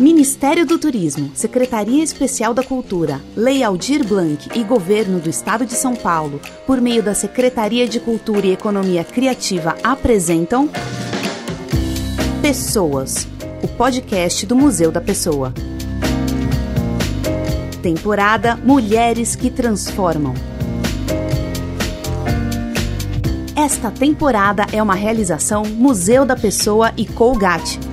Ministério do Turismo, Secretaria Especial da Cultura, Lei Aldir Blanc e Governo do Estado de São Paulo, por meio da Secretaria de Cultura e Economia Criativa, apresentam Pessoas, o podcast do Museu da Pessoa. Temporada Mulheres que Transformam. Esta temporada é uma realização Museu da Pessoa e Colgate.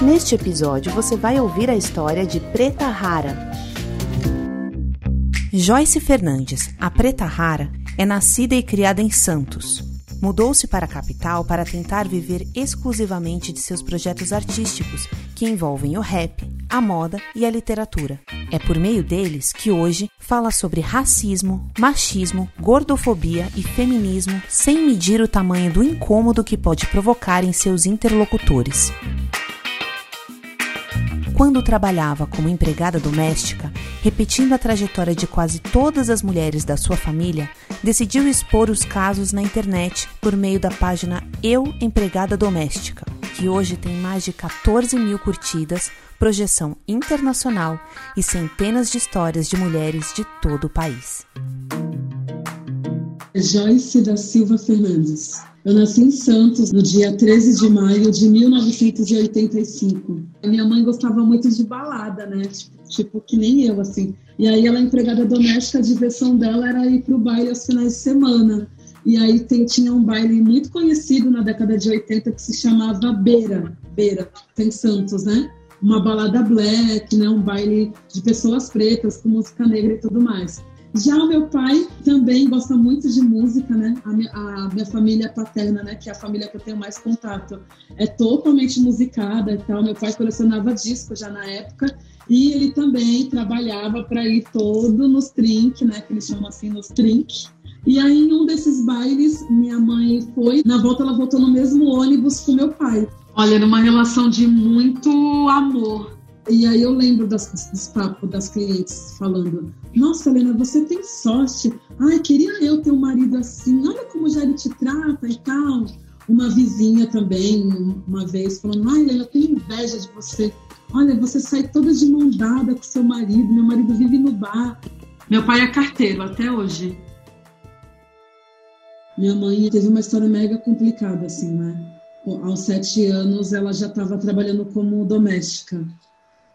Neste episódio você vai ouvir a história de Preta Rara. Joyce Fernandes, a Preta Rara, é nascida e criada em Santos. Mudou-se para a capital para tentar viver exclusivamente de seus projetos artísticos, que envolvem o rap, a moda e a literatura. É por meio deles que hoje fala sobre racismo, machismo, gordofobia e feminismo, sem medir o tamanho do incômodo que pode provocar em seus interlocutores. Quando trabalhava como empregada doméstica, repetindo a trajetória de quase todas as mulheres da sua família, decidiu expor os casos na internet por meio da página Eu Empregada Doméstica, que hoje tem mais de 14 mil curtidas, projeção internacional e centenas de histórias de mulheres de todo o país. Joyce da Silva Fernandes. Eu nasci em Santos no dia 13 de maio de 1985. minha mãe gostava muito de balada, né? Tipo, tipo, que nem eu, assim. E aí ela, empregada doméstica, a diversão dela era ir pro baile aos finais de semana. E aí tem, tinha um baile muito conhecido na década de 80 que se chamava Beira. Beira, tem Santos, né? Uma balada black, né? Um baile de pessoas pretas com música negra e tudo mais. Já o meu pai também gosta muito de música, né? A minha, a minha, família paterna, né? Que é a família que eu tenho mais contato, é totalmente musicada e tal. Meu pai colecionava discos já na época e ele também trabalhava para ir todo nos trink, né? Que eles chamam assim, nos trink. E aí, em um desses bailes, minha mãe foi. Na volta, ela voltou no mesmo ônibus com meu pai. Olha, era uma relação de muito amor e aí eu lembro das, dos papos das clientes falando: Nossa, Helena, você tem sorte. Ai, queria eu ter um marido assim. Olha como já ele te trata e tal. Uma vizinha também, uma vez, falando: Ai, Helena, eu tenho inveja de você. Olha, você sai toda de mão dada com seu marido. Meu marido vive no bar. Meu pai é carteiro até hoje. Minha mãe teve uma história mega complicada, assim, né? Aos sete anos, ela já estava trabalhando como doméstica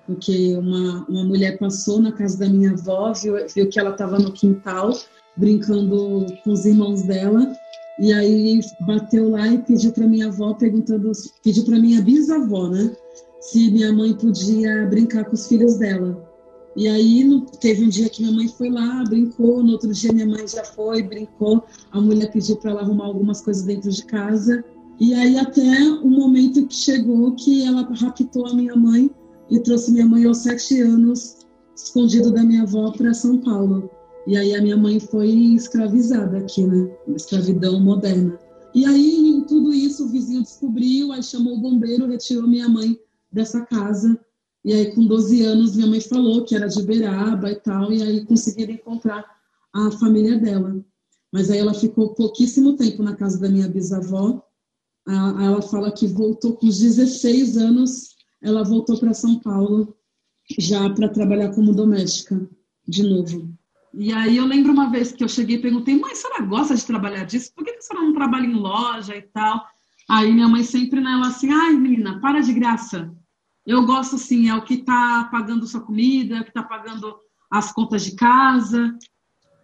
porque uma, uma mulher passou na casa da minha avó, viu, viu que ela estava no quintal brincando com os irmãos dela, e aí bateu lá e pediu para minha avó, perguntando, pediu para minha bisavó, né, se minha mãe podia brincar com os filhos dela. E aí teve um dia que minha mãe foi lá, brincou, no outro dia minha mãe já foi, brincou, a mulher pediu para ela arrumar algumas coisas dentro de casa, e aí até o momento que chegou que ela raptou a minha mãe e trouxe minha mãe aos sete anos, escondido da minha avó, para São Paulo. E aí a minha mãe foi escravizada aqui, né? Escravidão moderna. E aí, em tudo isso, o vizinho descobriu, aí chamou o bombeiro, retirou minha mãe dessa casa. E aí, com 12 anos, minha mãe falou que era de Beraba e tal, e aí conseguiram encontrar a família dela. Mas aí ela ficou pouquíssimo tempo na casa da minha bisavó. Ela fala que voltou com 16 anos ela voltou para São Paulo já para trabalhar como doméstica de novo. E aí eu lembro uma vez que eu cheguei e perguntei, mãe, a senhora gosta de trabalhar disso? Por que a senhora não trabalha em loja e tal? Aí minha mãe sempre nela assim, ai menina, para de graça. Eu gosto assim, é o que está pagando sua comida, é o que está pagando as contas de casa.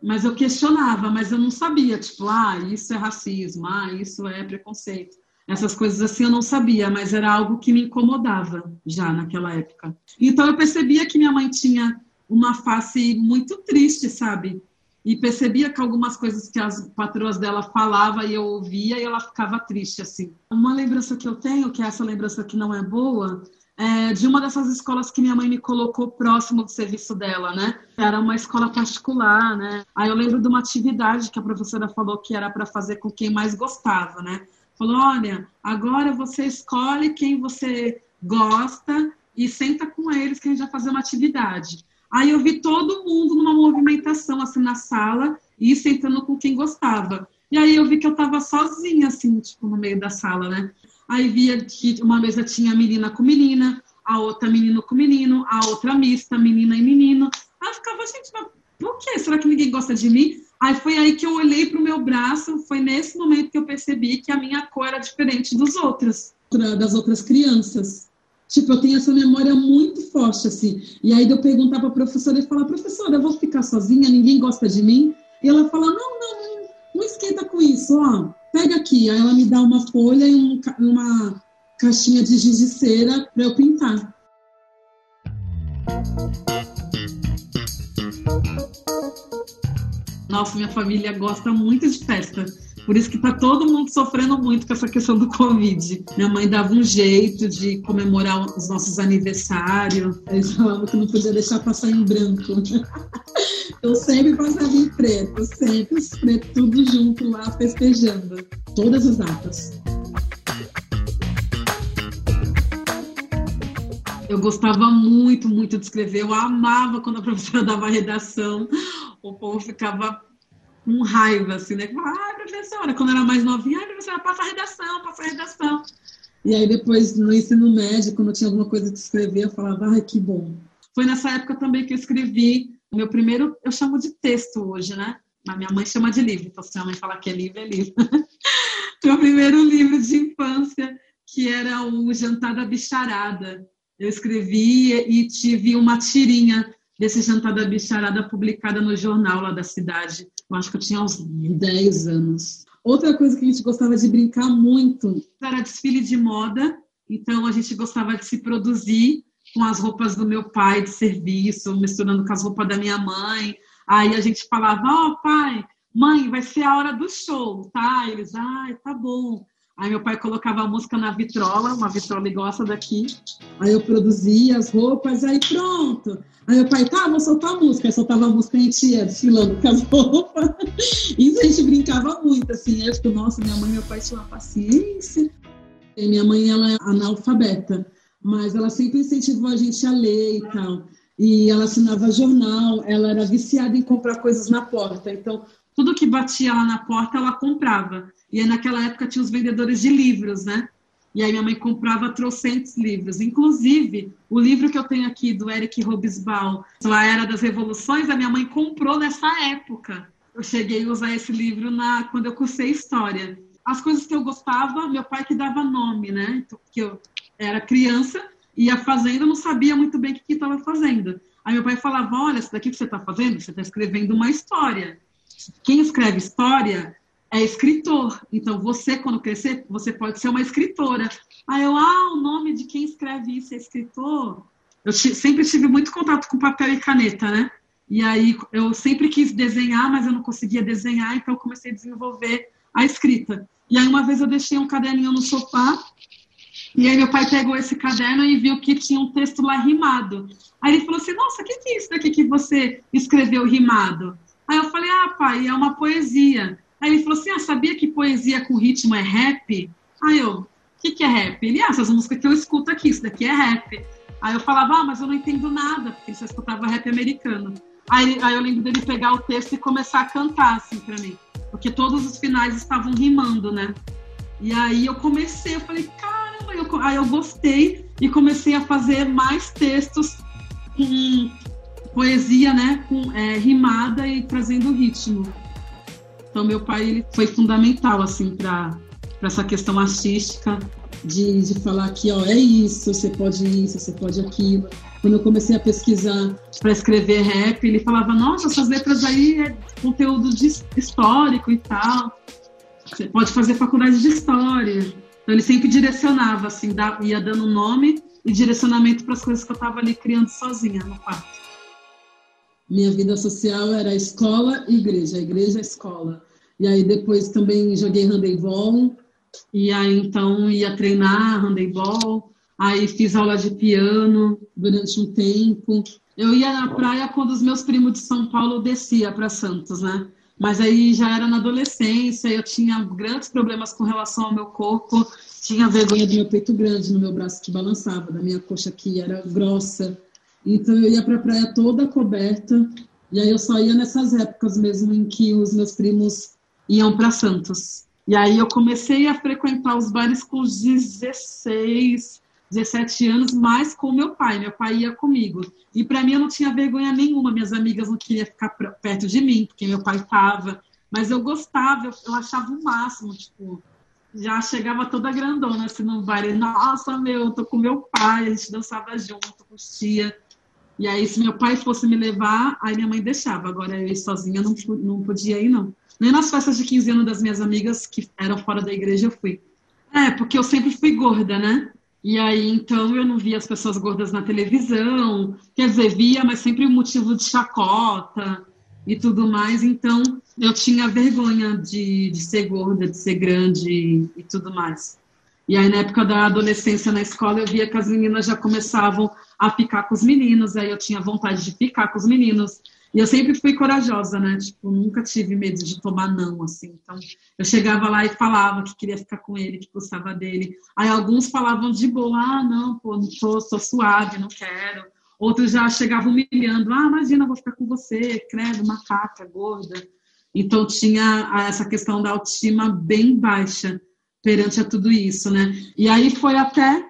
Mas eu questionava, mas eu não sabia, tipo, ah, isso é racismo, ah, isso é preconceito. Essas coisas assim eu não sabia, mas era algo que me incomodava já naquela época. Então eu percebia que minha mãe tinha uma face muito triste, sabe? E percebia que algumas coisas que as patroas dela falavam e eu ouvia e ela ficava triste assim. Uma lembrança que eu tenho, que é essa lembrança que não é boa, é de uma dessas escolas que minha mãe me colocou próximo do serviço dela, né? Era uma escola particular, né? Aí eu lembro de uma atividade que a professora falou que era para fazer com quem mais gostava, né? Falou: olha, agora você escolhe quem você gosta e senta com eles que a gente vai fazer uma atividade. Aí eu vi todo mundo numa movimentação assim na sala e sentando com quem gostava. E aí eu vi que eu estava sozinha assim, tipo, no meio da sala, né? aí via que uma mesa tinha menina com menina, a outra menino com menino, a outra mista, menina e menino. Aí eu ficava, gente, mas por que? Será que ninguém gosta de mim? Aí foi aí que eu olhei para o meu braço, foi nesse momento que eu percebi que a minha cor era diferente dos outros, das outras crianças. Tipo, eu tenho essa memória muito forte, assim. E aí eu perguntar para a professora e falar, professora, eu vou ficar sozinha, ninguém gosta de mim? E ela fala, não, não, não, não esquenta com isso, ó, pega aqui. Aí ela me dá uma folha e um, uma caixinha de giz de cera para eu pintar. Nossa, minha família gosta muito de festa. Por isso que tá todo mundo sofrendo muito com essa questão do Covid. Minha mãe dava um jeito de comemorar os nossos aniversários. Eles falavam que não podia deixar passar em branco. Eu sempre passava em preto, sempre os pretos tudo junto lá festejando. Todas as datas. Eu gostava muito, muito de escrever. Eu amava quando a professora dava redação o povo ficava com raiva, assim, né? Ah, professora, quando era mais novinha, ah, professora, passa a redação, passa a redação. E aí depois, no ensino médio, quando eu tinha alguma coisa de escrever, eu falava, ai, que bom. Foi nessa época também que eu escrevi o meu primeiro, eu chamo de texto hoje, né? Mas minha mãe chama de livro, então se a mãe falar que é livro, é livro. meu primeiro livro de infância, que era o Jantar da Bicharada. Eu escrevi e tive uma tirinha desse jantar da bicharada publicada no jornal lá da cidade. Eu acho que eu tinha uns 10 anos. Outra coisa que a gente gostava de brincar muito era desfile de moda. Então a gente gostava de se produzir com as roupas do meu pai de serviço, misturando com as roupas da minha mãe. Aí a gente falava: Ó, oh, pai, mãe, vai ser a hora do show, tá? Eles, ai, tá bom. Aí meu pai colocava a música na vitrola, uma vitrola igual essa daqui. Aí eu produzia as roupas, aí pronto. Aí meu pai, tá, vou soltar a música. Aí soltava a música, a gente ia desfilando com as roupas. Isso a gente brincava muito, assim. Eu fico, nossa, minha mãe e meu pai tinham uma paciência. E minha mãe, ela é analfabeta, mas ela sempre incentivou a gente a ler e tal. E ela assinava jornal, ela era viciada em comprar coisas na porta. Então, tudo que batia lá na porta, ela comprava. E aí, naquela época tinha os vendedores de livros, né? E aí minha mãe comprava trocentos livros. Inclusive, o livro que eu tenho aqui do Eric Robesbal, A Era das Revoluções, a minha mãe comprou nessa época. Eu cheguei a usar esse livro na, quando eu cursei História. As coisas que eu gostava, meu pai que dava nome, né? Então, que eu era criança, ia fazendo, não sabia muito bem o que estava fazendo. Aí meu pai falava, olha, isso daqui que você está fazendo, você está escrevendo uma história. Quem escreve história é escritor. Então, você, quando crescer, você pode ser uma escritora. Aí eu, ah, o nome de quem escreve isso é escritor. Eu sempre tive muito contato com papel e caneta, né? E aí eu sempre quis desenhar, mas eu não conseguia desenhar, então eu comecei a desenvolver a escrita. E aí uma vez eu deixei um caderninho no sofá, e aí meu pai pegou esse caderno e viu que tinha um texto lá rimado. Aí ele falou assim: Nossa, o que, que é isso daqui que você escreveu rimado? Aí eu falei: Ah, pai, é uma poesia. Aí ele falou assim: Ah, sabia que poesia com ritmo é rap? Aí eu, o que, que é rap? Ele, ah, essas músicas que eu escuto aqui, isso daqui é rap. Aí eu falava, ah, mas eu não entendo nada, porque ele só escutava rap americano. Aí, aí eu lembro dele pegar o texto e começar a cantar, assim, pra mim. Porque todos os finais estavam rimando, né? E aí eu comecei, eu falei, caramba, eu, aí eu gostei e comecei a fazer mais textos com poesia, né? Com, é, rimada e trazendo ritmo. Então, meu pai ele foi fundamental, assim, para essa questão artística, de, de falar que, ó, é isso, você pode isso, você pode aquilo. Quando eu comecei a pesquisar para escrever rap, ele falava, nossa, essas letras aí é conteúdo de, histórico e tal. Você pode fazer faculdade de história. Então, ele sempre direcionava, assim, ia dando nome e direcionamento para as coisas que eu estava ali criando sozinha no quarto. Minha vida social era escola e igreja, igreja escola. E aí depois também joguei handebol, e aí então ia treinar handebol, aí fiz aula de piano durante um tempo. Eu ia na praia quando os meus primos de São Paulo descia para Santos, né? Mas aí já era na adolescência, eu tinha grandes problemas com relação ao meu corpo, tinha vergonha do meu peito grande, no meu braço que balançava, da minha coxa que era grossa. Então eu ia para a praia toda coberta, e aí eu só ia nessas épocas mesmo em que os meus primos iam para Santos. E aí eu comecei a frequentar os bares com 16, 17 anos, mais com meu pai. Meu pai ia comigo. E para mim eu não tinha vergonha nenhuma. Minhas amigas não queriam ficar perto de mim, porque meu pai estava. Mas eu gostava, eu, eu achava o máximo, tipo, já chegava toda grandona assim no bar. E, Nossa, meu, tô com meu pai, a gente dançava junto, curtia. E aí, se meu pai fosse me levar, aí minha mãe deixava. Agora eu sozinha não, não podia ir, não. Nem nas festas de 15 anos das minhas amigas que eram fora da igreja eu fui. É, porque eu sempre fui gorda, né? E aí, então, eu não via as pessoas gordas na televisão. Quer dizer, via, mas sempre um motivo de chacota e tudo mais. Então, eu tinha vergonha de, de ser gorda, de ser grande e tudo mais. E aí, na época da adolescência na escola, eu via que as meninas já começavam a ficar com os meninos, aí eu tinha vontade de ficar com os meninos. E eu sempre fui corajosa, né? Tipo, nunca tive medo de tomar não, assim. Então, eu chegava lá e falava que queria ficar com ele, que gostava dele. Aí alguns falavam de boa, ah, não, pô, não tô, tô suave, não quero. Outros já chegavam humilhando, ah, imagina, vou ficar com você, credo, macaca, gorda. Então, tinha essa questão da autoestima bem baixa perante a tudo isso, né? E aí foi até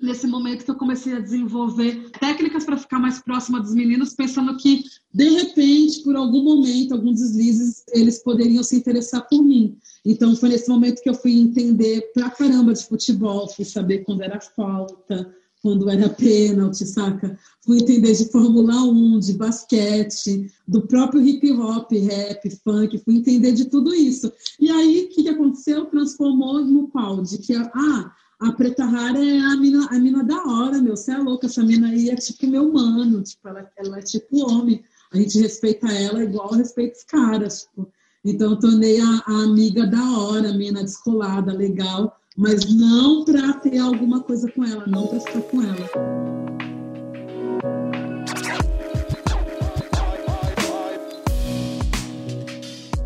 nesse momento que eu comecei a desenvolver técnicas para ficar mais próxima dos meninos, pensando que, de repente, por algum momento, alguns deslizes, eles poderiam se interessar por mim. Então, foi nesse momento que eu fui entender pra caramba de futebol, fui saber quando era falta, quando era pênalti, saca? Fui entender de Fórmula 1, de basquete, do próprio hip hop, rap, funk, fui entender de tudo isso. E aí, o que, que aconteceu? Transformou no qual? De que, ah, a Preta Rara é a mina, a mina da hora, meu. Você é louca, essa mina aí é tipo meu mano, tipo, ela, ela é tipo homem. A gente respeita ela igual respeita os caras, tipo. Então, eu tornei a, a amiga da hora, a mina descolada, legal, mas não para ter alguma coisa com ela, não para ficar com ela.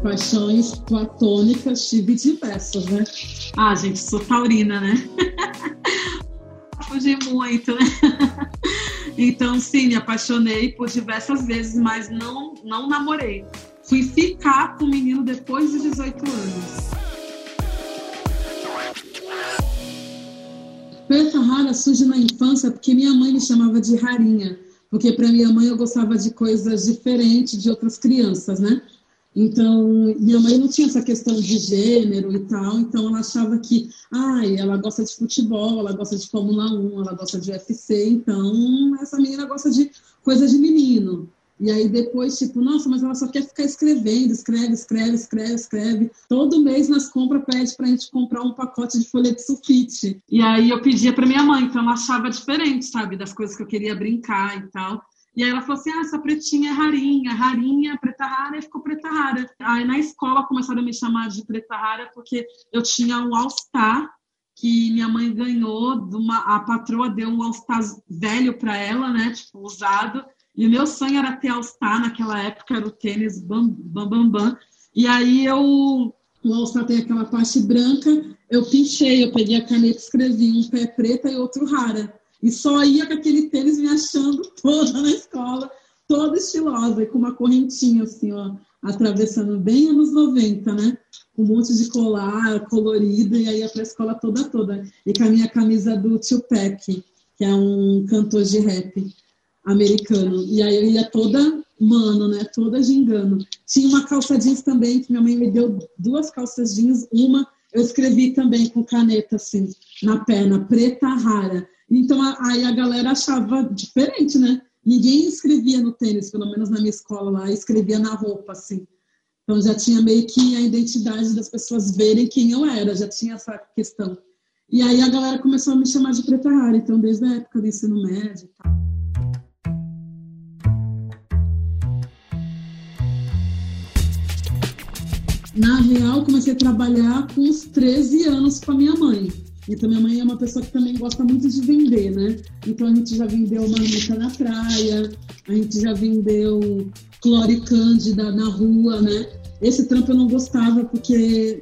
Paixões platônicas tive diversas, né? Ah, gente, sou taurina, né? Fugi muito, né? Então, sim, me apaixonei por diversas vezes, mas não, não namorei. Fui ficar com o menino depois de 18 anos. Preta rara surge na infância porque minha mãe me chamava de rarinha. Porque para minha mãe eu gostava de coisas diferentes de outras crianças, né? Então, minha mãe não tinha essa questão de gênero e tal, então ela achava que, ai, ela gosta de futebol, ela gosta de Fórmula 1, ela gosta de UFC, então essa menina gosta de coisa de menino. E aí depois, tipo, nossa, mas ela só quer ficar escrevendo, escreve, escreve, escreve, escreve. Todo mês nas compras pede pra gente comprar um pacote de folha de sulfite. E aí eu pedia pra minha mãe, então ela achava diferente, sabe, das coisas que eu queria brincar e tal. E aí ela falou assim: ah, essa pretinha é rarinha, rarinha, preta rara, e ficou preta rara. Aí na escola começaram a me chamar de preta rara porque eu tinha um All-Star que minha mãe ganhou, de uma, a patroa deu um All-Star velho para ela, né? Tipo, usado. E o meu sonho era ter All-Star naquela época, era o tênis bam, bam, bam, bam. E aí eu, o All-Star tem aquela parte branca, eu pinchei, eu peguei a caneta, escrevi um pé preta e outro rara. E só ia com aquele tênis me achando toda na escola, toda estilosa, e com uma correntinha assim, ó, atravessando bem anos 90, né? Com um monte de colar colorido, e aí ia pra escola toda, toda. E com a minha camisa do Tupac, que é um cantor de rap americano. E aí eu ia toda mano, né? Toda gingando. Tinha uma calça jeans também, que minha mãe me deu duas calças jeans, uma eu escrevi também com caneta, assim, na perna, preta rara. Então aí a galera achava diferente, né? Ninguém escrevia no tênis, pelo menos na minha escola lá, escrevia na roupa, assim. Então já tinha meio que a identidade das pessoas verem quem eu era, já tinha essa questão. E aí a galera começou a me chamar de preta rara, então desde a época do ensino médio e tal. Na real, comecei a trabalhar com uns 13 anos com a minha mãe. Então, minha mãe é uma pessoa que também gosta muito de vender, né? Então, a gente já vendeu marmita na praia, a gente já vendeu clore cândida na rua, né? Esse trampo eu não gostava porque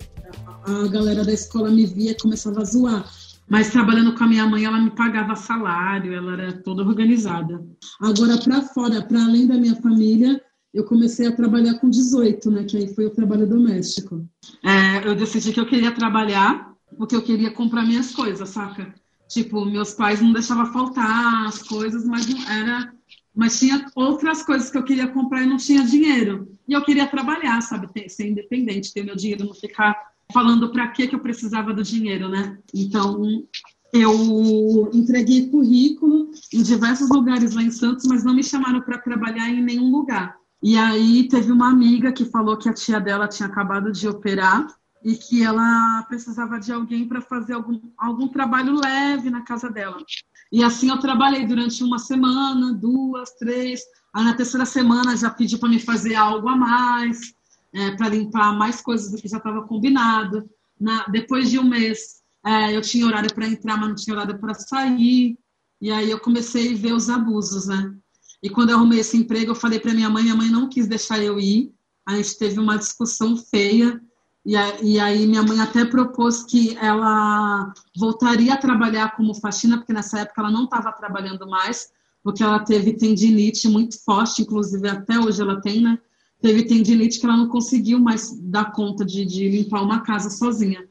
a galera da escola me via e começava a zoar. Mas trabalhando com a minha mãe, ela me pagava salário, ela era toda organizada. Agora, para fora, para além da minha família, eu comecei a trabalhar com 18, né? Que aí foi o trabalho doméstico. É, eu decidi que eu queria trabalhar porque eu queria comprar minhas coisas, saca? Tipo, meus pais não deixavam faltar as coisas, mas não era. Mas tinha outras coisas que eu queria comprar e não tinha dinheiro. E eu queria trabalhar, sabe? Ter, ser independente, ter meu dinheiro, não ficar falando para que eu precisava do dinheiro, né? Então, eu entreguei currículo em diversos lugares lá em Santos, mas não me chamaram para trabalhar em nenhum lugar. E aí teve uma amiga que falou que a tia dela tinha acabado de operar e que ela precisava de alguém para fazer algum, algum trabalho leve na casa dela. E assim eu trabalhei durante uma semana, duas, três. Aí na terceira semana já pediu para me fazer algo a mais, é, para limpar mais coisas do que já estava combinado. Na, depois de um mês é, eu tinha horário para entrar, mas não tinha horário para sair. E aí eu comecei a ver os abusos, né? E quando eu arrumei esse emprego, eu falei para minha mãe, minha mãe não quis deixar eu ir. A gente teve uma discussão feia. E, e aí minha mãe até propôs que ela voltaria a trabalhar como faxina, porque nessa época ela não estava trabalhando mais, porque ela teve tendinite muito forte, inclusive até hoje ela tem, né? Teve tendinite que ela não conseguiu mais dar conta de, de limpar uma casa sozinha.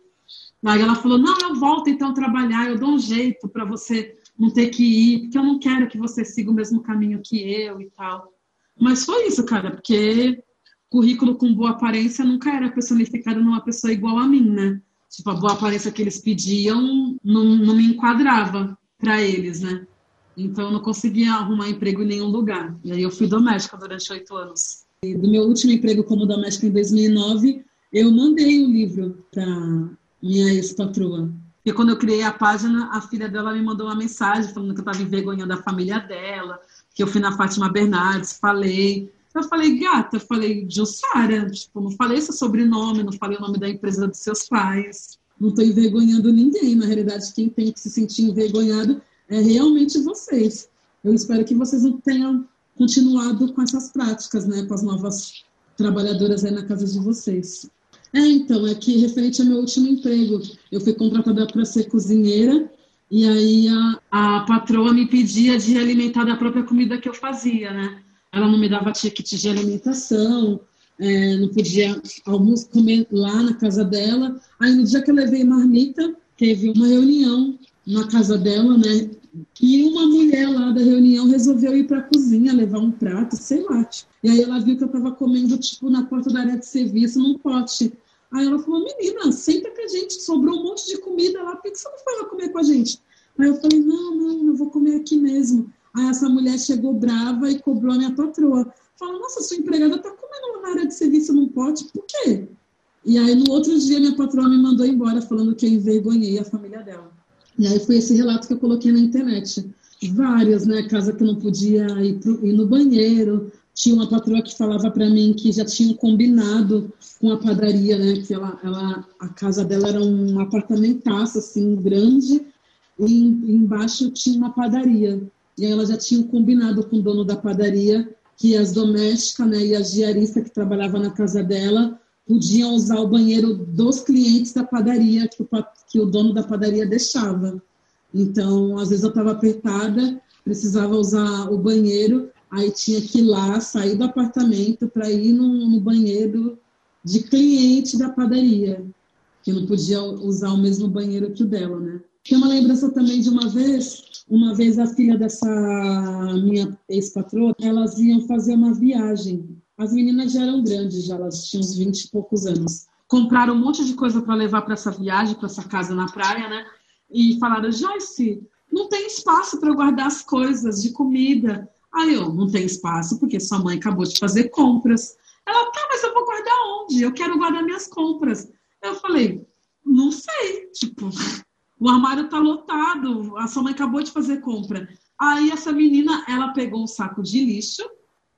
Aí ela falou: Não, eu volto então trabalhar, eu dou um jeito para você não ter que ir, porque eu não quero que você siga o mesmo caminho que eu e tal. Mas foi isso, cara, porque currículo com boa aparência nunca era personificado numa pessoa igual a mim, né? Tipo, a boa aparência que eles pediam não, não me enquadrava para eles, né? Então eu não conseguia arrumar emprego em nenhum lugar. E aí eu fui doméstica durante oito anos. E do meu último emprego como doméstica em 2009, eu mandei o livro para minha ex-patroa. E quando eu criei a página, a filha dela me mandou uma mensagem falando que eu estava envergonhando a família dela, que eu fui na Fátima Bernardes, falei. Eu falei, gata, falei, Jussara, tipo, não falei seu sobrenome, não falei o nome da empresa dos seus pais. Não estou envergonhando ninguém. Na realidade, quem tem que se sentir envergonhado é realmente vocês. Eu espero que vocês não tenham continuado com essas práticas, né, com as novas trabalhadoras aí na casa de vocês. É, então, é que referente ao meu último emprego, eu fui contratada para ser cozinheira e aí a, a patroa me pedia de alimentar da própria comida que eu fazia, né? Ela não me dava ticket de alimentação, é, não podia almoço comer lá na casa dela. Aí no dia que eu levei marmita, teve uma reunião na casa dela, né? E uma mulher lá da reunião resolveu ir para a cozinha levar um prato, sei lá. E aí ela viu que eu estava comendo, tipo, na porta da área de serviço, num pote. Aí ela falou, menina, senta com a gente, sobrou um monte de comida lá, por que você não foi lá comer com a gente? Aí eu falei, não, não, eu vou comer aqui mesmo. Aí essa mulher chegou brava e cobrou a minha patroa. Falou, nossa, sua empregada tá comendo na área de serviço num pote, por quê? E aí no outro dia minha patroa me mandou embora falando que eu envergonhei a família dela. E aí foi esse relato que eu coloquei na internet. Várias, né? Casa que eu não podia ir, pro, ir no banheiro, tinha uma patroa que falava para mim que já tinham combinado com a padaria, né? Que ela, ela, a casa dela era um apartamentaço assim grande e embaixo tinha uma padaria. E aí ela já tinha combinado com o dono da padaria que as domésticas, né, e a diarista que trabalhava na casa dela podiam usar o banheiro dos clientes da padaria que o, que o dono da padaria deixava. Então, às vezes eu estava apertada, precisava usar o banheiro aí tinha que ir lá, sair do apartamento para ir no, no, banheiro de cliente da padaria, que não podia usar o mesmo banheiro que o dela, né? Tem uma lembrança também de uma vez, uma vez a filha dessa minha ex-patroa, elas iam fazer uma viagem. As meninas já eram grandes, já elas tinham uns 20 e poucos anos. Compraram um monte de coisa para levar para essa viagem, para essa casa na praia, né? E falaram: Joyce, não tem espaço para guardar as coisas de comida. Aí eu, não tem espaço porque sua mãe acabou de fazer compras. Ela, tá, mas eu vou guardar onde? Eu quero guardar minhas compras. Eu falei, não sei, tipo, o armário tá lotado, a sua mãe acabou de fazer compra. Aí essa menina, ela pegou um saco de lixo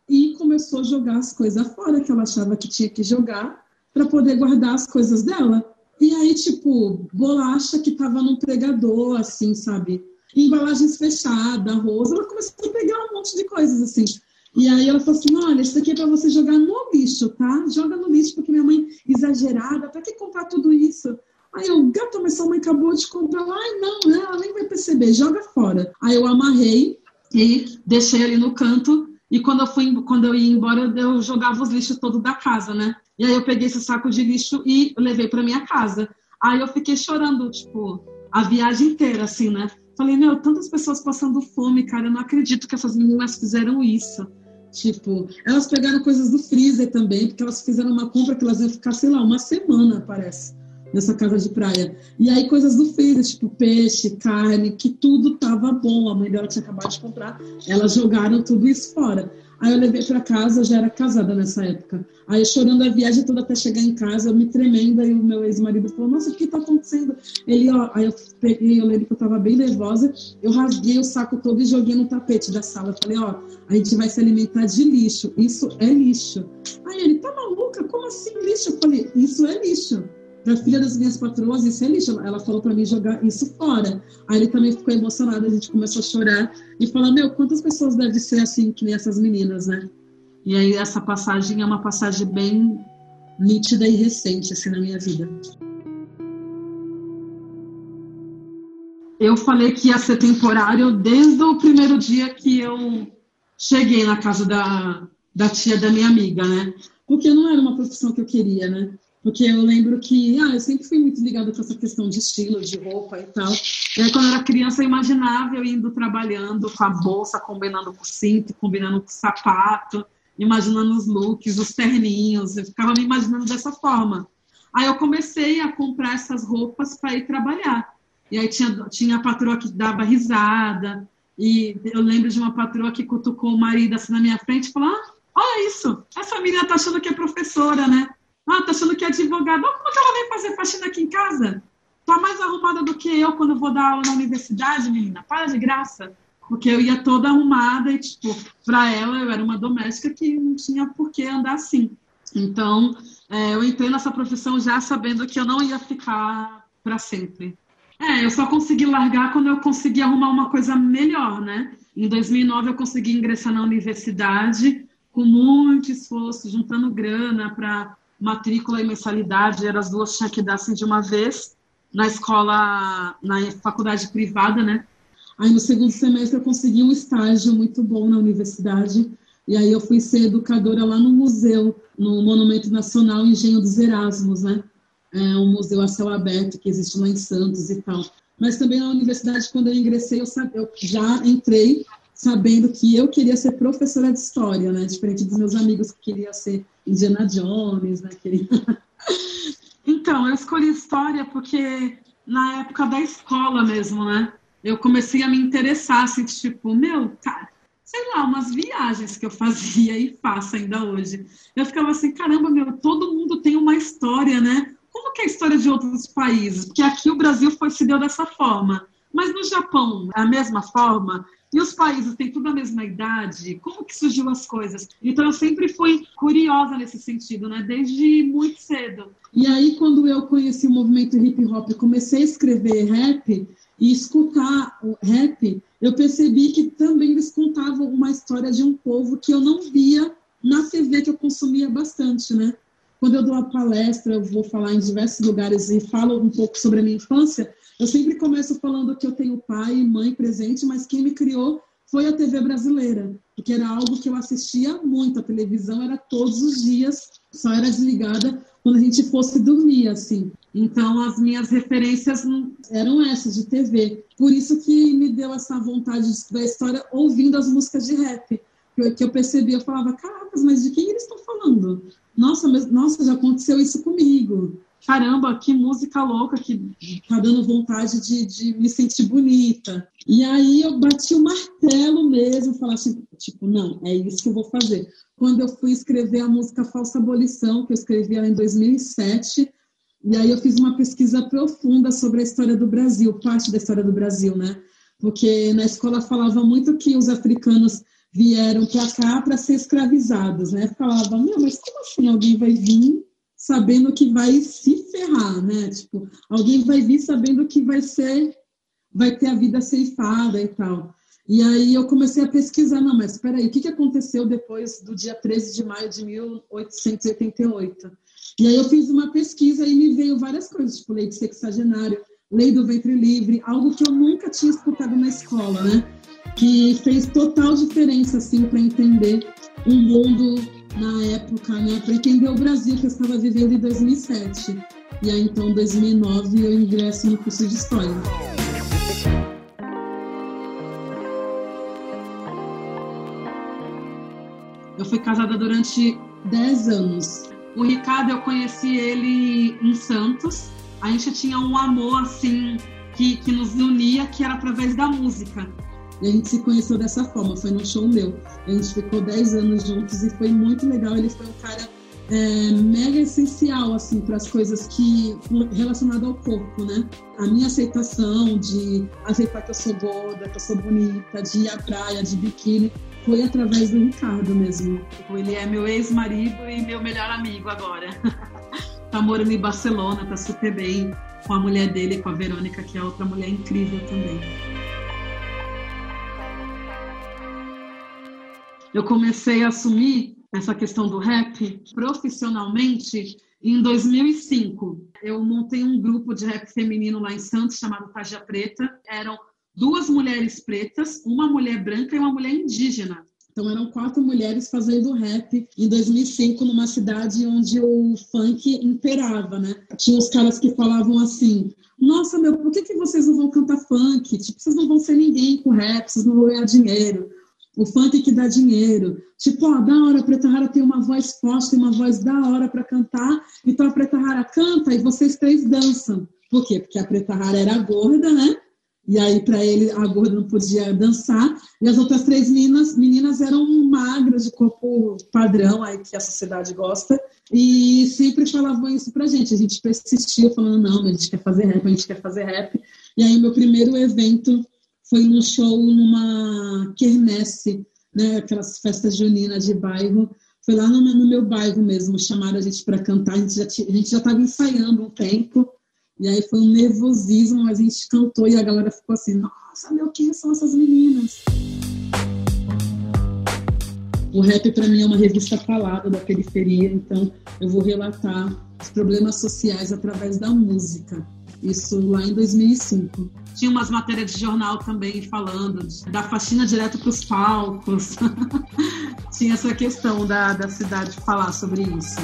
e começou a jogar as coisas fora que ela achava que tinha que jogar para poder guardar as coisas dela. E aí, tipo, bolacha que tava num pregador, assim, sabe? embalagens fechadas, arroz, ela começou a pegar um monte de coisas assim. E aí ela falou assim: olha, isso aqui é para você jogar no lixo, tá? Joga no lixo, porque minha mãe, exagerada, para que comprar tudo isso? Aí eu, gato, mas sua mãe acabou de comprar. Ai, não, né? ela nem vai perceber, joga fora. Aí eu amarrei e deixei ali no canto E quando eu fui, quando eu ia embora, eu jogava os lixos todos da casa, né? E aí eu peguei esse saco de lixo e levei para minha casa. Aí eu fiquei chorando, tipo, a viagem inteira, assim, né? Falei, meu, tantas pessoas passando fome, cara, eu não acredito que essas meninas fizeram isso. Tipo, elas pegaram coisas do freezer também, porque elas fizeram uma compra que elas iam ficar, sei lá, uma semana, parece nessa casa de praia. E aí coisas do freezer, tipo peixe, carne, que tudo tava bom. A mãe dela tinha acabado de comprar, elas jogaram tudo isso fora. Aí eu levei para casa, eu já era casada nessa época. Aí chorando a viagem toda até chegar em casa, eu me tremendo, e o meu ex-marido falou, nossa, o que tá acontecendo? Ele, ó, aí eu peguei, eu lembro que eu tava bem nervosa, eu rasguei o saco todo e joguei no tapete da sala. Eu falei, ó, a gente vai se alimentar de lixo, isso é lixo. Aí ele, tá maluca? Como assim lixo? Eu falei, isso é lixo para filha das minhas patroas, isso é lixo. Ela falou para mim jogar isso fora. Aí ele também ficou emocionado, a gente começou a chorar e falar: Meu, quantas pessoas devem ser assim que nem essas meninas, né? E aí essa passagem é uma passagem bem nítida e recente assim na minha vida. Eu falei que ia ser temporário desde o primeiro dia que eu cheguei na casa da, da tia da minha amiga, né? Porque não era uma profissão que eu queria, né? Porque eu lembro que ah, eu sempre fui muito ligada com essa questão de estilo, de roupa e tal. E aí, quando eu era criança, eu imaginava eu indo trabalhando com a bolsa, combinando com o cinto, combinando com o sapato, imaginando os looks, os terninhos. Eu ficava me imaginando dessa forma. Aí eu comecei a comprar essas roupas para ir trabalhar. E aí tinha, tinha a patroa que dava risada. E eu lembro de uma patroa que cutucou o marido assim na minha frente e falou: ah, olha isso, essa menina tá achando que é professora, né? Ah, tá achando que é advogada. Como que ela vem fazer faxina aqui em casa? Tá mais arrumada do que eu quando vou dar aula na universidade, menina. Para de graça. Porque eu ia toda arrumada e, tipo, pra ela eu era uma doméstica que não tinha por que andar assim. Então, é, eu entrei nessa profissão já sabendo que eu não ia ficar para sempre. É, eu só consegui largar quando eu consegui arrumar uma coisa melhor, né? Em 2009 eu consegui ingressar na universidade com muito esforço, juntando grana para matrícula e mensalidade, eram as duas tinha que dar assim de uma vez, na escola, na faculdade privada, né? Aí no segundo semestre eu consegui um estágio muito bom na universidade, e aí eu fui ser educadora lá no museu, no Monumento Nacional Engenho dos Erasmos, né? É um museu a céu aberto que existe lá em Santos e tal. Mas também na universidade, quando eu ingressei, eu, eu já entrei sabendo que eu queria ser professora de história, né? Diferente dos meus amigos que queriam ser Indiana Jones, né? Queria... então, eu escolhi história porque na época da escola mesmo, né? Eu comecei a me interessar, assim, tipo, meu, cara, sei lá, umas viagens que eu fazia e faço ainda hoje. Eu ficava assim, caramba, meu, todo mundo tem uma história, né? Como que é a história de outros países? Porque aqui o Brasil foi, se deu dessa forma. Mas no Japão, é a mesma forma. E os países têm tudo a mesma idade? Como que surgiu as coisas? Então eu sempre fui curiosa nesse sentido, né? Desde muito cedo. E aí quando eu conheci o movimento hip hop, comecei a escrever rap e escutar o rap, eu percebi que também eles contavam uma história de um povo que eu não via na TV que eu consumia bastante, né? Quando eu dou a palestra, eu vou falar em diversos lugares e falo um pouco sobre a minha infância, eu sempre começo falando que eu tenho pai e mãe presente, mas quem me criou foi a TV brasileira, porque era algo que eu assistia muito. A televisão era todos os dias, só era desligada quando a gente fosse dormir, assim. Então, as minhas referências eram essas, de TV. Por isso que me deu essa vontade de estudar história ouvindo as músicas de rap. Que eu percebi, eu falava, caracas, mas de quem eles estão falando? Nossa, mas, nossa, já aconteceu isso comigo caramba, que música louca que tá dando vontade de, de me sentir bonita. E aí eu bati o martelo mesmo, falar assim, tipo, não, é isso que eu vou fazer. Quando eu fui escrever a música Falsa Abolição, que eu escrevi ela em 2007, e aí eu fiz uma pesquisa profunda sobre a história do Brasil, parte da história do Brasil, né? Porque na escola falava muito que os africanos vieram para cá para ser escravizados, né? Falava, meu, mas como assim alguém vai vir sabendo que vai se ferrar, né? Tipo, alguém vai vir sabendo que vai ser, vai ter a vida ceifada e tal. E aí eu comecei a pesquisar, não, mas espera aí, o que, que aconteceu depois do dia 13 de maio de 1888? E aí eu fiz uma pesquisa e me veio várias coisas, tipo lei de sexagenário, lei do ventre livre, algo que eu nunca tinha escutado na escola, né? que fez total diferença assim para entender o mundo na época, né, para entender o Brasil que eu estava vivendo em 2007. E aí então, em 2009, eu ingresso no curso de história. Eu fui casada durante 10 anos. O Ricardo, eu conheci ele em Santos. A gente tinha um amor assim que, que nos unia, que era através da música. E a gente se conheceu dessa forma, foi no show meu. A gente ficou 10 anos juntos e foi muito legal. Ele foi um cara é, mega essencial assim para as coisas que relacionadas ao corpo, né? A minha aceitação de aceitar que eu sou gorda, que eu sou bonita, de ir à praia, de biquíni, foi através do Ricardo mesmo. Ele é meu ex-marido e meu melhor amigo agora. tá morando em Barcelona, tá super bem com a mulher dele, com a Verônica, que é outra mulher incrível também. Eu comecei a assumir essa questão do rap profissionalmente em 2005. Eu montei um grupo de rap feminino lá em Santos chamado Taja Preta. Eram duas mulheres pretas, uma mulher branca e uma mulher indígena. Então eram quatro mulheres fazendo rap em 2005 numa cidade onde o funk imperava, né? Tinha os caras que falavam assim: "Nossa, meu, por que, que vocês não vão cantar funk? Tipo, vocês não vão ser ninguém com rap, vocês não vão ganhar dinheiro. O funk que dá dinheiro. Tipo, ó, da hora, a Preta Rara tem uma voz forte, tem uma voz da hora para cantar, então a Preta Rara canta e vocês três dançam. Por quê? Porque a Preta Rara era gorda, né? E aí, para ele, a gorda não podia dançar. E as outras três meninas, meninas eram magras, de corpo padrão, aí que a sociedade gosta. E sempre falavam isso pra gente. A gente persistiu falando, não, a gente quer fazer rap, a gente quer fazer rap. E aí, meu primeiro evento foi num show numa quermesse, né? Aquelas festas juninas de bairro. Foi lá no, no meu bairro mesmo, chamaram a gente para cantar. A gente já estava ensaiando um tempo. E aí foi um nervosismo, mas a gente cantou e a galera ficou assim, nossa, meu, quem são essas meninas? O rap para mim é uma revista falada da periferia, então eu vou relatar os problemas sociais através da música. Isso lá em 2005. Tinha umas matérias de jornal também falando da faxina direto para os palcos. Tinha essa questão da, da cidade falar sobre isso.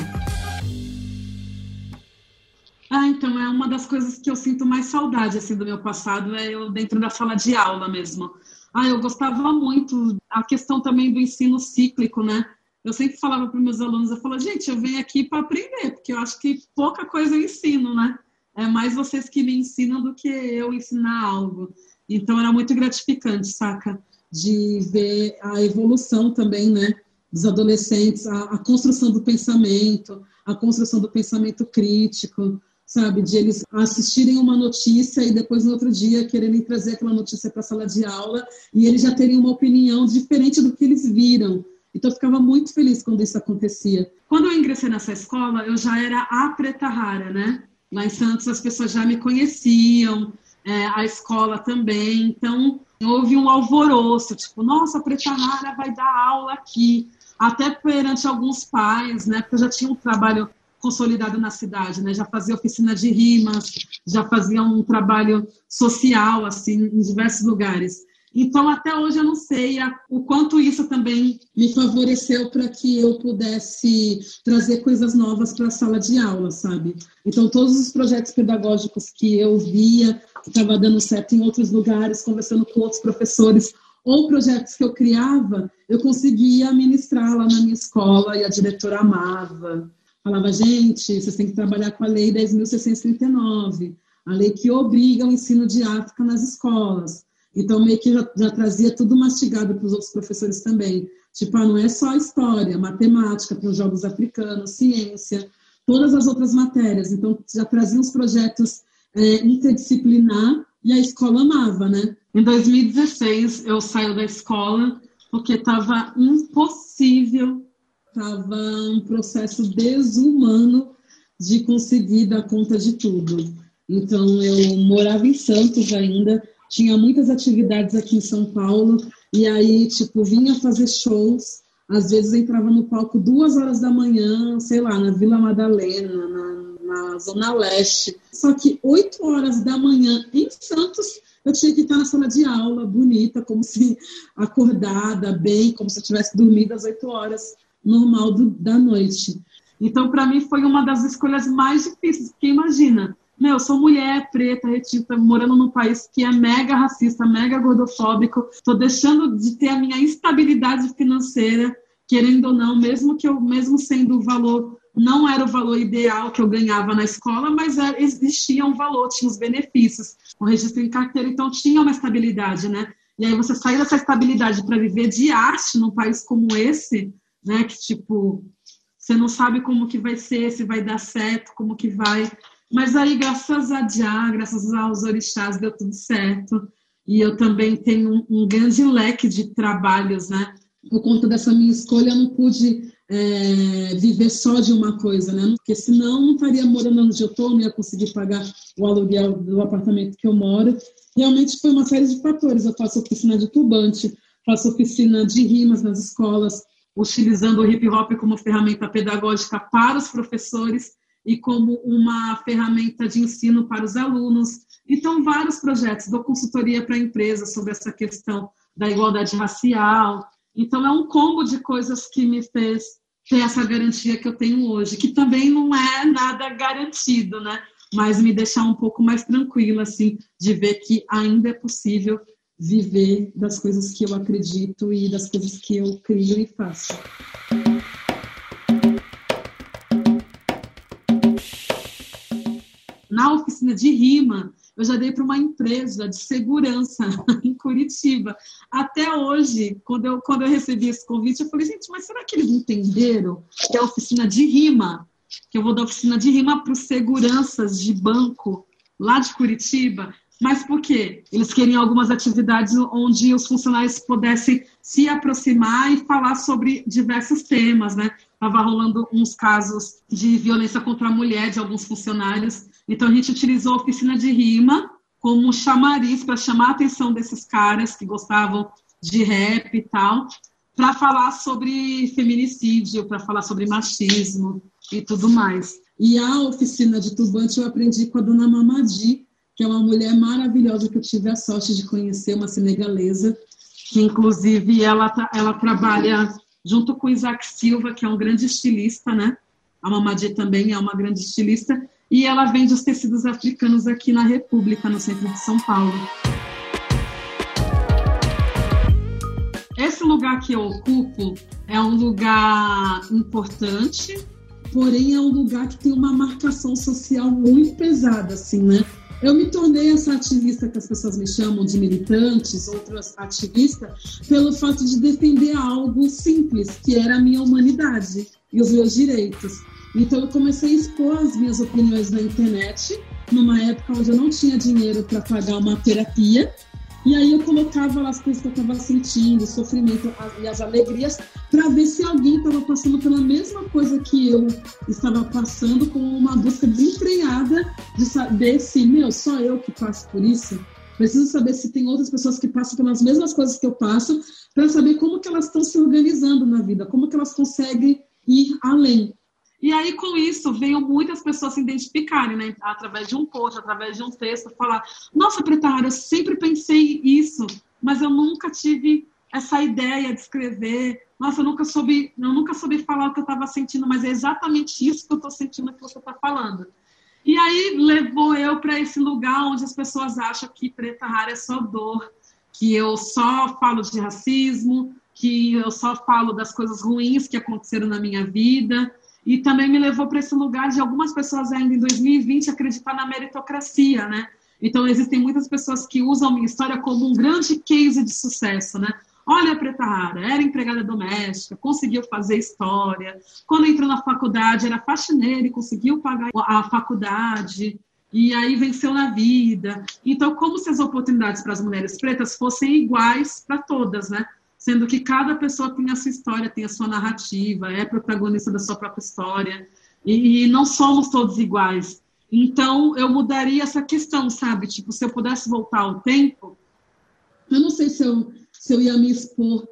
Ah, então é uma das coisas que eu sinto mais saudade assim do meu passado é eu dentro da sala de aula mesmo. Ah, eu gostava muito a questão também do ensino cíclico, né? Eu sempre falava para meus alunos, eu falava, gente, eu venho aqui para aprender, porque eu acho que pouca coisa eu ensino, né? É mais vocês que me ensinam do que eu ensinar algo. Então era muito gratificante, saca? De ver a evolução também, né? Dos adolescentes, a, a construção do pensamento, a construção do pensamento crítico, sabe? De eles assistirem uma notícia e depois no outro dia quererem trazer aquela notícia para a sala de aula e eles já terem uma opinião diferente do que eles viram. Então eu ficava muito feliz quando isso acontecia. Quando eu ingressei nessa escola, eu já era a preta rara, né? Lá em Santos as pessoas já me conheciam, é, a escola também. Então houve um alvoroço, tipo, nossa, a preta rara vai dar aula aqui. Até perante alguns pais, né? Porque eu já tinha um trabalho consolidado na cidade, né? Já fazia oficina de rimas, já fazia um trabalho social assim em diversos lugares. Então, até hoje eu não sei o quanto isso também me favoreceu para que eu pudesse trazer coisas novas para a sala de aula, sabe? Então, todos os projetos pedagógicos que eu via, que estava dando certo em outros lugares, conversando com outros professores, ou projetos que eu criava, eu conseguia ministrar lá na minha escola e a diretora amava falava, gente, vocês têm que trabalhar com a Lei 10.639, a lei que obriga o ensino de África nas escolas. Então, meio que já, já trazia tudo mastigado para os outros professores também. Tipo, ah, não é só história, matemática para os jogos africanos, ciência, todas as outras matérias. Então, já trazia os projetos é, interdisciplinar e a escola amava, né? Em 2016, eu saio da escola porque estava impossível estava um processo desumano de conseguir dar conta de tudo. Então, eu morava em Santos ainda, tinha muitas atividades aqui em São Paulo, e aí, tipo, vinha fazer shows, às vezes entrava no palco duas horas da manhã, sei lá, na Vila Madalena, na, na Zona Leste. Só que oito horas da manhã em Santos, eu tinha que estar na sala de aula, bonita, como se acordada, bem, como se eu tivesse dormido às oito horas, normal do, da noite. Então, para mim, foi uma das escolhas mais difíceis, porque imagina, meu, eu sou mulher preta, retinta, morando num país que é mega racista, mega gordofóbico, estou deixando de ter a minha estabilidade financeira, querendo ou não, mesmo que eu, mesmo sendo o valor, não era o valor ideal que eu ganhava na escola, mas existia um valor, tinha os benefícios, o registro em carteira, então tinha uma estabilidade, né? E aí você sair dessa estabilidade para viver de arte num país como esse, né? Que tipo, você não sabe como que vai ser, se vai dar certo, como que vai. Mas aí, graças a Jah, graças aos orixás, deu tudo certo. E eu também tenho um, um grande leque de trabalhos, né? Por conta dessa minha escolha, eu não pude é, viver só de uma coisa, né? Porque senão não estaria morando onde eu estou, não ia conseguir pagar o aluguel do apartamento que eu moro. Realmente foi uma série de fatores. Eu faço oficina de turbante, faço oficina de rimas nas escolas, utilizando o hip hop como ferramenta pedagógica para os professores e como uma ferramenta de ensino para os alunos. Então, vários projetos, dou consultoria para empresas sobre essa questão da igualdade racial. Então, é um combo de coisas que me fez ter essa garantia que eu tenho hoje, que também não é nada garantido, né? Mas me deixar um pouco mais tranquila, assim, de ver que ainda é possível viver das coisas que eu acredito e das coisas que eu crio e faço. Na oficina de rima, eu já dei para uma empresa de segurança em Curitiba. Até hoje, quando eu, quando eu recebi esse convite, eu falei, gente, mas será que eles entenderam que é a oficina de rima? Que eu vou dar oficina de rima para os seguranças de banco lá de Curitiba? Mas por quê? Eles queriam algumas atividades onde os funcionários pudessem se aproximar e falar sobre diversos temas, né? Estava rolando uns casos de violência contra a mulher de alguns funcionários então, a gente utilizou a oficina de rima como chamariz para chamar a atenção desses caras que gostavam de rap e tal, para falar sobre feminicídio, para falar sobre machismo e tudo mais. E a oficina de turbante eu aprendi com a dona Mamadi, que é uma mulher maravilhosa que eu tive a sorte de conhecer, uma senegalesa, que inclusive ela, ela trabalha junto com Isaac Silva, que é um grande estilista, né? A Mamadi também é uma grande estilista, e ela vende os tecidos africanos aqui na República, no centro de São Paulo. Esse lugar que eu ocupo é um lugar importante, porém é um lugar que tem uma marcação social muito pesada, assim, né? Eu me tornei essa ativista que as pessoas me chamam de militantes, outras ativistas, pelo fato de defender algo simples, que era a minha humanidade e os meus direitos. Então eu comecei a expor as minhas opiniões na internet, numa época onde eu não tinha dinheiro para pagar uma terapia. E aí eu colocava lá as coisas que eu estava sentindo, o sofrimento e as alegrias, para ver se alguém estava passando pela mesma coisa que eu estava passando, com uma busca desenfreada de saber se, meu, só eu que passo por isso. Preciso saber se tem outras pessoas que passam pelas mesmas coisas que eu passo, para saber como que elas estão se organizando na vida, como que elas conseguem ir além. E aí, com isso, veio muitas pessoas se identificarem, né? Através de um post, através de um texto, falar: Nossa, Preta Rara, eu sempre pensei isso, mas eu nunca tive essa ideia de escrever. Nossa, eu nunca soube, eu nunca soube falar o que eu estava sentindo, mas é exatamente isso que eu estou sentindo que você está falando. E aí levou eu para esse lugar onde as pessoas acham que Preta Rara é só dor, que eu só falo de racismo, que eu só falo das coisas ruins que aconteceram na minha vida e também me levou para esse lugar de algumas pessoas ainda em 2020 acreditar na meritocracia, né? Então existem muitas pessoas que usam minha história como um grande case de sucesso, né? Olha a Preta Rara, era empregada doméstica, conseguiu fazer história. Quando entrou na faculdade, era faxineira e conseguiu pagar a faculdade. E aí venceu na vida. Então, como se as oportunidades para as mulheres pretas fossem iguais para todas, né? Sendo que cada pessoa tem a sua história, tem a sua narrativa, é protagonista da sua própria história, e, e não somos todos iguais. Então, eu mudaria essa questão, sabe? Tipo, se eu pudesse voltar ao tempo, eu não sei se eu, se eu ia me expor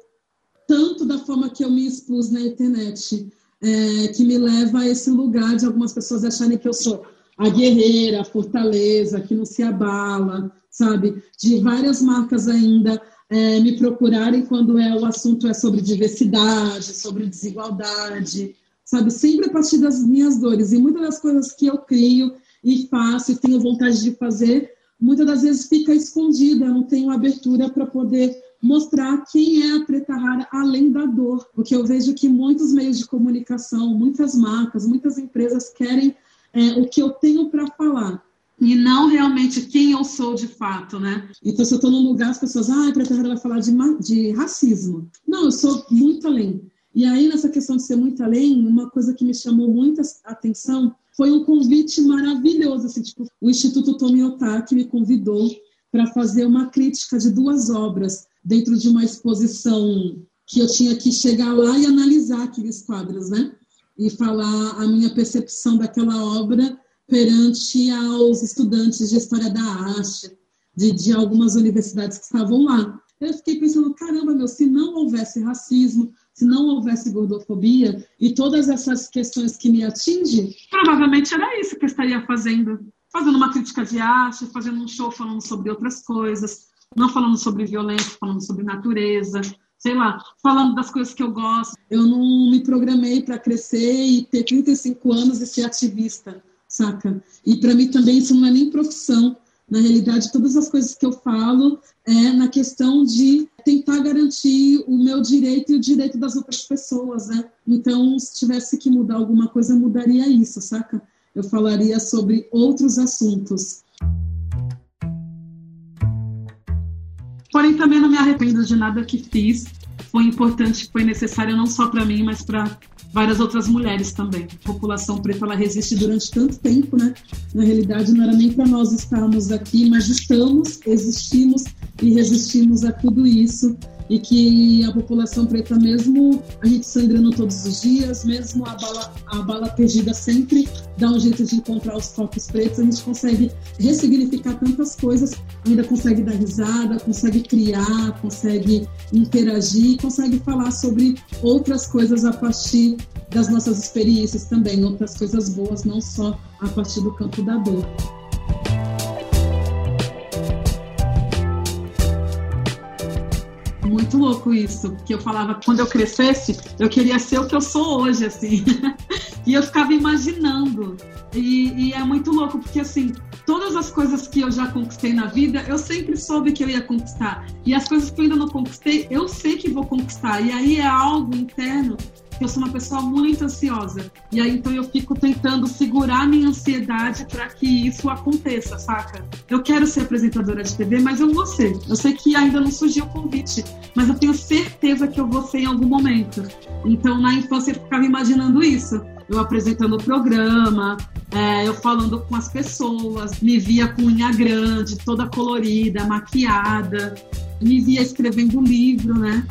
tanto da forma que eu me expus na internet, é, que me leva a esse lugar de algumas pessoas acharem que eu sou a guerreira, a fortaleza, que não se abala, sabe? De várias marcas ainda é, me procurarem quando é o assunto é sobre diversidade, sobre desigualdade, sabe? Sempre a partir das minhas dores. E muitas das coisas que eu crio e faço e tenho vontade de fazer, muitas das vezes fica escondida, não tenho abertura para poder mostrar quem é a preta rara além da dor, porque eu vejo que muitos meios de comunicação, muitas marcas, muitas empresas querem é, o que eu tenho para falar e não realmente quem eu sou de fato, né? Então, se eu estou num lugar, as pessoas, ah, a preta vai falar de, de racismo. Não, eu sou muito além. E aí, nessa questão de ser muito além, uma coisa que me chamou muita atenção foi um convite maravilhoso, assim, tipo, o Instituto Tomi Otaki me convidou para fazer uma crítica de duas obras dentro de uma exposição que eu tinha que chegar lá e analisar aqueles quadros, né? E falar a minha percepção daquela obra perante aos estudantes de História da Arte, de, de algumas universidades que estavam lá. Eu fiquei pensando, caramba, meu, se não houvesse racismo, se não houvesse gordofobia e todas essas questões que me atingem, provavelmente era isso que eu estaria fazendo. Fazendo uma crítica de arte, fazendo um show falando sobre outras coisas, não falando sobre violência, falando sobre natureza, sei lá, falando das coisas que eu gosto. Eu não me programei para crescer e ter 35 anos e ser ativista, saca? E para mim também isso não é nem profissão. Na realidade, todas as coisas que eu falo é na questão de tentar garantir o meu direito e o direito das outras pessoas, né? Então, se tivesse que mudar alguma coisa, mudaria isso, saca? Eu falaria sobre outros assuntos. Porém, também não me arrependo de nada que fiz. Foi importante, foi necessário não só para mim, mas para várias outras mulheres também. A população preta ela resiste durante tanto tempo, né? Na realidade, não era nem para nós estarmos aqui, mas estamos, existimos e resistimos a tudo isso e que a população preta, mesmo a gente sangrando todos os dias, mesmo a bala, a bala perdida sempre dá um jeito de encontrar os corpos pretos, a gente consegue ressignificar tantas coisas, ainda consegue dar risada, consegue criar, consegue interagir, consegue falar sobre outras coisas a partir das nossas experiências também, outras coisas boas, não só a partir do campo da dor. Muito louco isso, que eu falava, quando eu crescesse, eu queria ser o que eu sou hoje, assim. e eu ficava imaginando. E, e, é muito louco, porque assim, todas as coisas que eu já conquistei na vida, eu sempre soube que eu ia conquistar. E as coisas que eu ainda não conquistei, eu sei que vou conquistar. E aí é algo interno que eu sou uma pessoa muito ansiosa. E aí então eu fico tentando segurar minha ansiedade para que isso aconteça, saca? Eu quero ser apresentadora de TV, mas eu vou ser. Eu sei que ainda não surgiu o convite, mas eu tenho certeza que eu vou ser em algum momento. Então na infância eu ficava imaginando isso. Eu apresentando o programa, é, eu falando com as pessoas, me via com unha grande, toda colorida, maquiada, me via escrevendo livro, né?